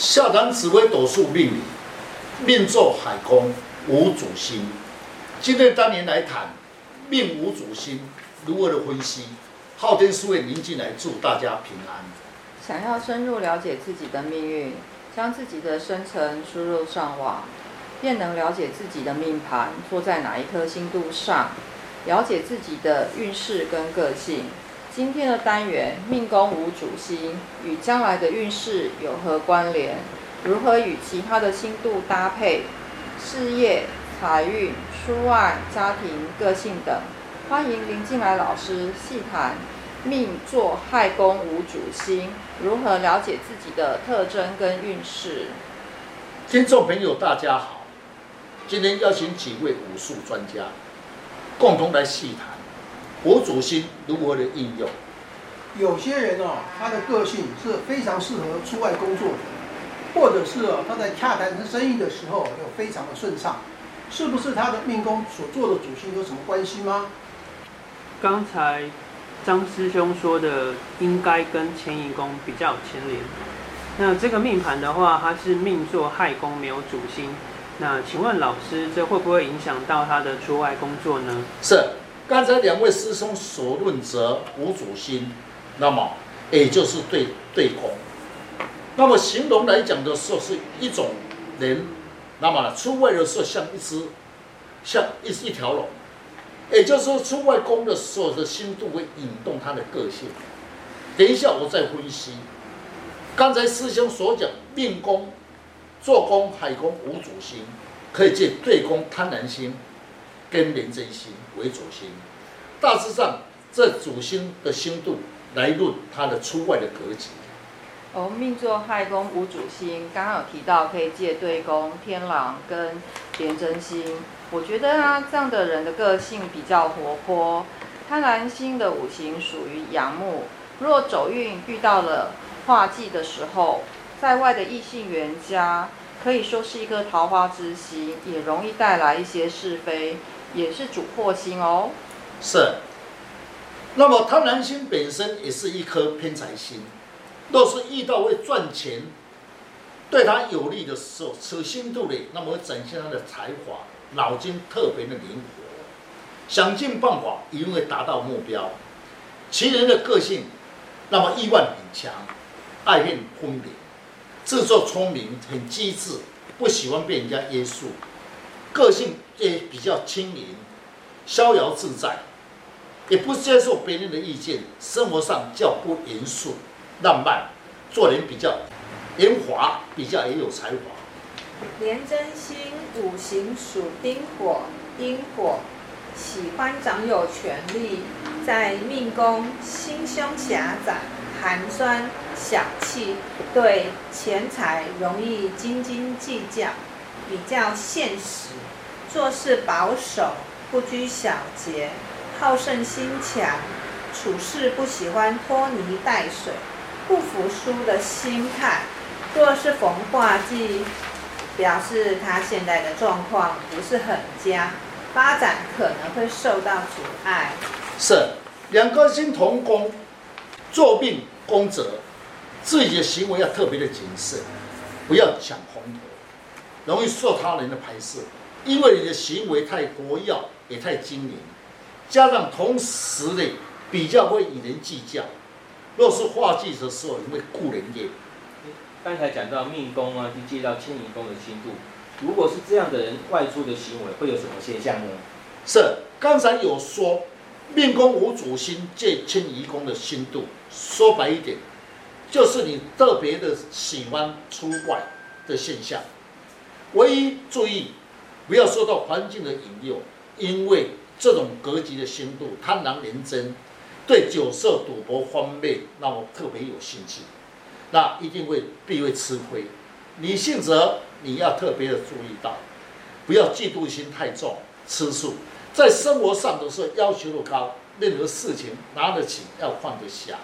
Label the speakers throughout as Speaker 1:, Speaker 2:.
Speaker 1: 下堂紫微斗数命理，命坐海宫无主星。今天当年来谈命无主星如何的分析？昊天书院宁进来祝大家平安。
Speaker 2: 想要深入了解自己的命运，将自己的生辰输入上网，便能了解自己的命盘坐在哪一颗星度上，了解自己的运势跟个性。今天的单元命宫无主星与将来的运势有何关联？如何与其他的星度搭配？事业、财运、出外、家庭、个性等，欢迎林进来老师细谈命坐亥宫无主星，如何了解自己的特征跟运势？
Speaker 1: 听众朋友，大家好，今天邀请几位武术专家，共同来细谈。无主心如何的应用？
Speaker 3: 有些人哦，他的个性是非常适合出外工作的，或者是哦，他在洽谈生意的时候又非常的顺畅，是不是他的命宫所做的主星有什么关系吗？
Speaker 4: 刚才张师兄说的应该跟迁移宫比较有牵连。那这个命盘的话，它是命座亥宫没有主星，那请问老师，这会不会影响到他的出外工作呢？
Speaker 1: 是。刚才两位师兄所论则无主心，那么也就是对对空。那么形容来讲的时候，是一种人，那么出外的时候像一只，像一一条龙。也就是说，出外宫的时候的心度会引动他的个性。等一下我再分析。刚才师兄所讲命宫坐宫海宫无主心，可以借对宫贪婪心。跟廉贞星为主星，大致上这主星的星度来论它的出外的格局。
Speaker 2: 哦，命座亥宫无主星，刚刚有提到可以借对宫天狼跟廉贞星。我觉得啊，这样的人的个性比较活泼。贪狼星的五行属于阳木，若走运遇到了化忌的时候，在外的异性缘家可以说是一颗桃花之星，也容易带来一些是非。也是主破星哦，
Speaker 1: 是。那么贪狼星本身也是一颗偏财星，若是遇到会赚钱，对他有利的时候，此星度里，那么会展现他的才华，脑筋特别的灵活，想尽办法一定会达到目标。其人的个性，那么意外很强，爱恨分明，自作聪明，很机智，不喜欢被人家约束。个性也比较轻盈、逍遥自在，也不接受别人的意见，生活上较不严肃、浪漫，做人比较圆滑，比较也有才华。
Speaker 5: 廉贞星五行属丁火，丁火喜欢掌有权力，在命宫心胸狭窄、寒酸、小气，对钱财容易斤斤计较。比较现实，做事保守，不拘小节，好胜心强，处事不喜欢拖泥带水，不服输的心态。若是逢化忌，表示他现在的状况不是很佳，发展可能会受到阻碍。
Speaker 1: 是两颗星同宫，坐病宫者，自己的行为要特别的谨慎，不要抢红头。容易受他人的排斥，因为你的行为太活跃，也太精明，加上同时呢比较会与人计较。若是化忌的时候，你会顾人怨。
Speaker 6: 刚才讲到命宫啊，就借到迁移宫的星度，如果是这样的人外出的行为，会有什么现象呢？
Speaker 1: 是刚才有说，命宫无主星借迁移宫的星度，说白一点，就是你特别的喜欢出外的现象。唯一注意，不要受到环境的引诱，因为这种格局的星度，贪狼廉贞，对酒色赌博方面让我特别有兴趣，那一定会必会吃亏。女性则你要特别的注意到，不要嫉妒心太重，吃素，在生活上的时候要求的高，任何事情拿得起要放得下。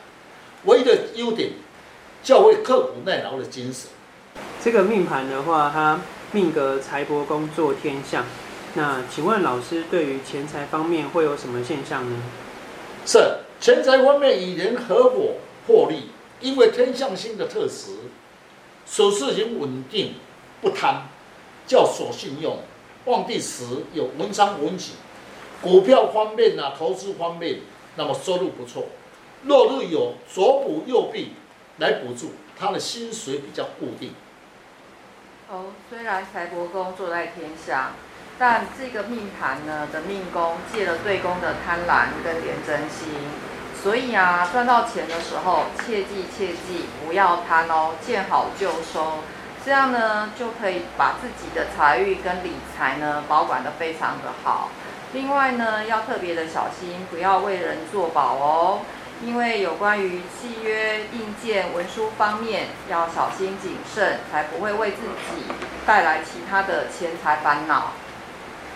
Speaker 1: 唯一的优点，较为刻苦耐劳的精神。
Speaker 4: 这个命盘的话，它。命格财帛宫坐天相，那请问老师对于钱财方面会有什么现象呢？
Speaker 1: 是钱财方面与人合伙获利，因为天相星的特质，处事情稳定，不贪，叫守信用。旺地时有文昌文曲，股票方面啊，投资方面，那么收入不错。落入有左补右弼来补助，他的薪水比较固定。
Speaker 2: 哦，虽然财帛宫坐在天相，但这个命盘呢的命宫借了对宫的贪婪跟廉贞心，所以啊，赚到钱的时候切记切记不要贪哦，见好就收，这样呢就可以把自己的财运跟理财呢保管得非常的好。另外呢，要特别的小心，不要为人作保哦。因为有关于契约、印鉴、文书方面，要小心谨慎，才不会为自己带来其他的钱财烦恼。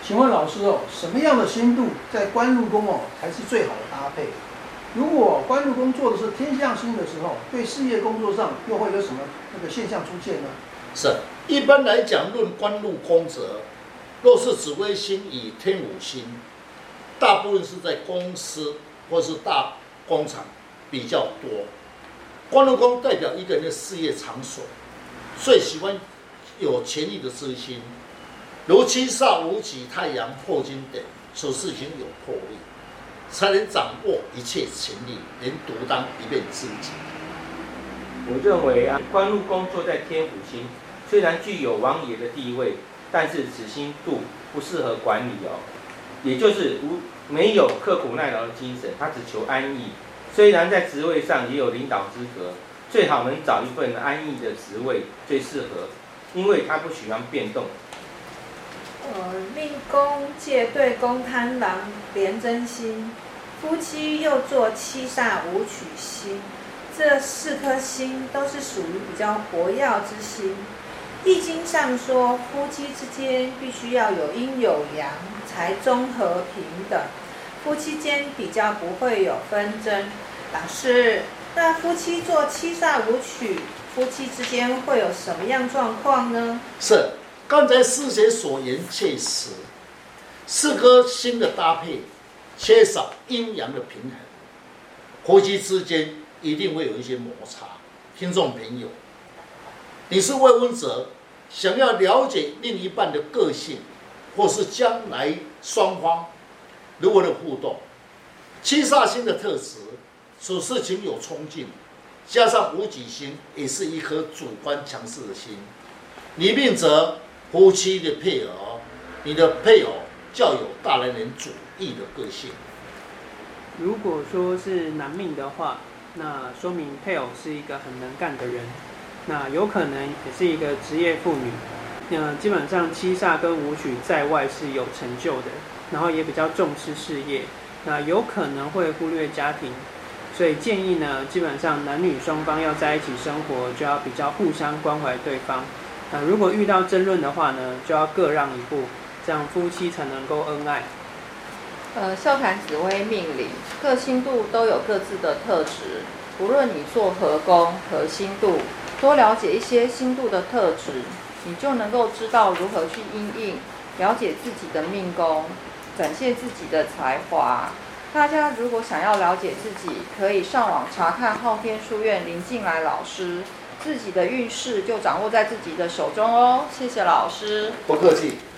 Speaker 3: 请问老师哦，什么样的星度在官禄宫哦才是最好的搭配？如果官禄宫做的是天象星的时候，对事业工作上又会有什么那个现象出现呢？
Speaker 1: 是，一般来讲，论官禄宫则，若是紫微星与天武星，大部分是在公司或是大。工厂比较多，官禄宫代表一个人的事业场所，最喜欢有权力的之心，如七煞武曲、太阳破军等，处事情有魄力，才能掌握一切权力，能独当一面之职。
Speaker 6: 我认为啊，官禄宫坐在天府星，虽然具有王爷的地位，但是此星度不适合管理哦，也就是无。没有刻苦耐劳的精神，他只求安逸。虽然在职位上也有领导资格，最好能找一份安逸的职位最适合，因为他不喜欢变动。
Speaker 5: 呃，命宫借对宫贪狼廉贞星，夫妻又坐七煞五曲星，这四颗星都是属于比较活跃之星。易经上说，夫妻之间必须要有阴有阳，才综合平等。夫妻间比较不会有纷争。老师，那夫妻做七煞舞曲，夫妻之间会有什么样状况呢？
Speaker 1: 是，刚才师姐所言确实，四颗星的搭配缺少阴阳的平衡，夫妻之间一定会有一些摩擦。听众朋友，你是未婚者，想要了解另一半的个性，或是将来双方。如何的互动？七煞星的特质，处事情有冲劲，加上武曲星也是一颗主观强势的心。你命则夫妻的配偶，你的配偶较有大男人主义的个性。
Speaker 4: 如果说是男命的话，那说明配偶是一个很能干的人，那有可能也是一个职业妇女。那基本上七煞跟武曲在外是有成就的。然后也比较重视事业，那有可能会忽略家庭，所以建议呢，基本上男女双方要在一起生活，就要比较互相关怀对方。那如果遇到争论的话呢，就要各让一步，这样夫妻才能够恩爱。
Speaker 2: 呃，笑谈紫微命理，各星度都有各自的特质，无论你做何宫何星度，多了解一些星度的特质，你就能够知道如何去因应，了解自己的命宫。展现自己的才华。大家如果想要了解自己，可以上网查看昊天书院林静来老师，自己的运势就掌握在自己的手中哦。谢谢老师，
Speaker 1: 不客气。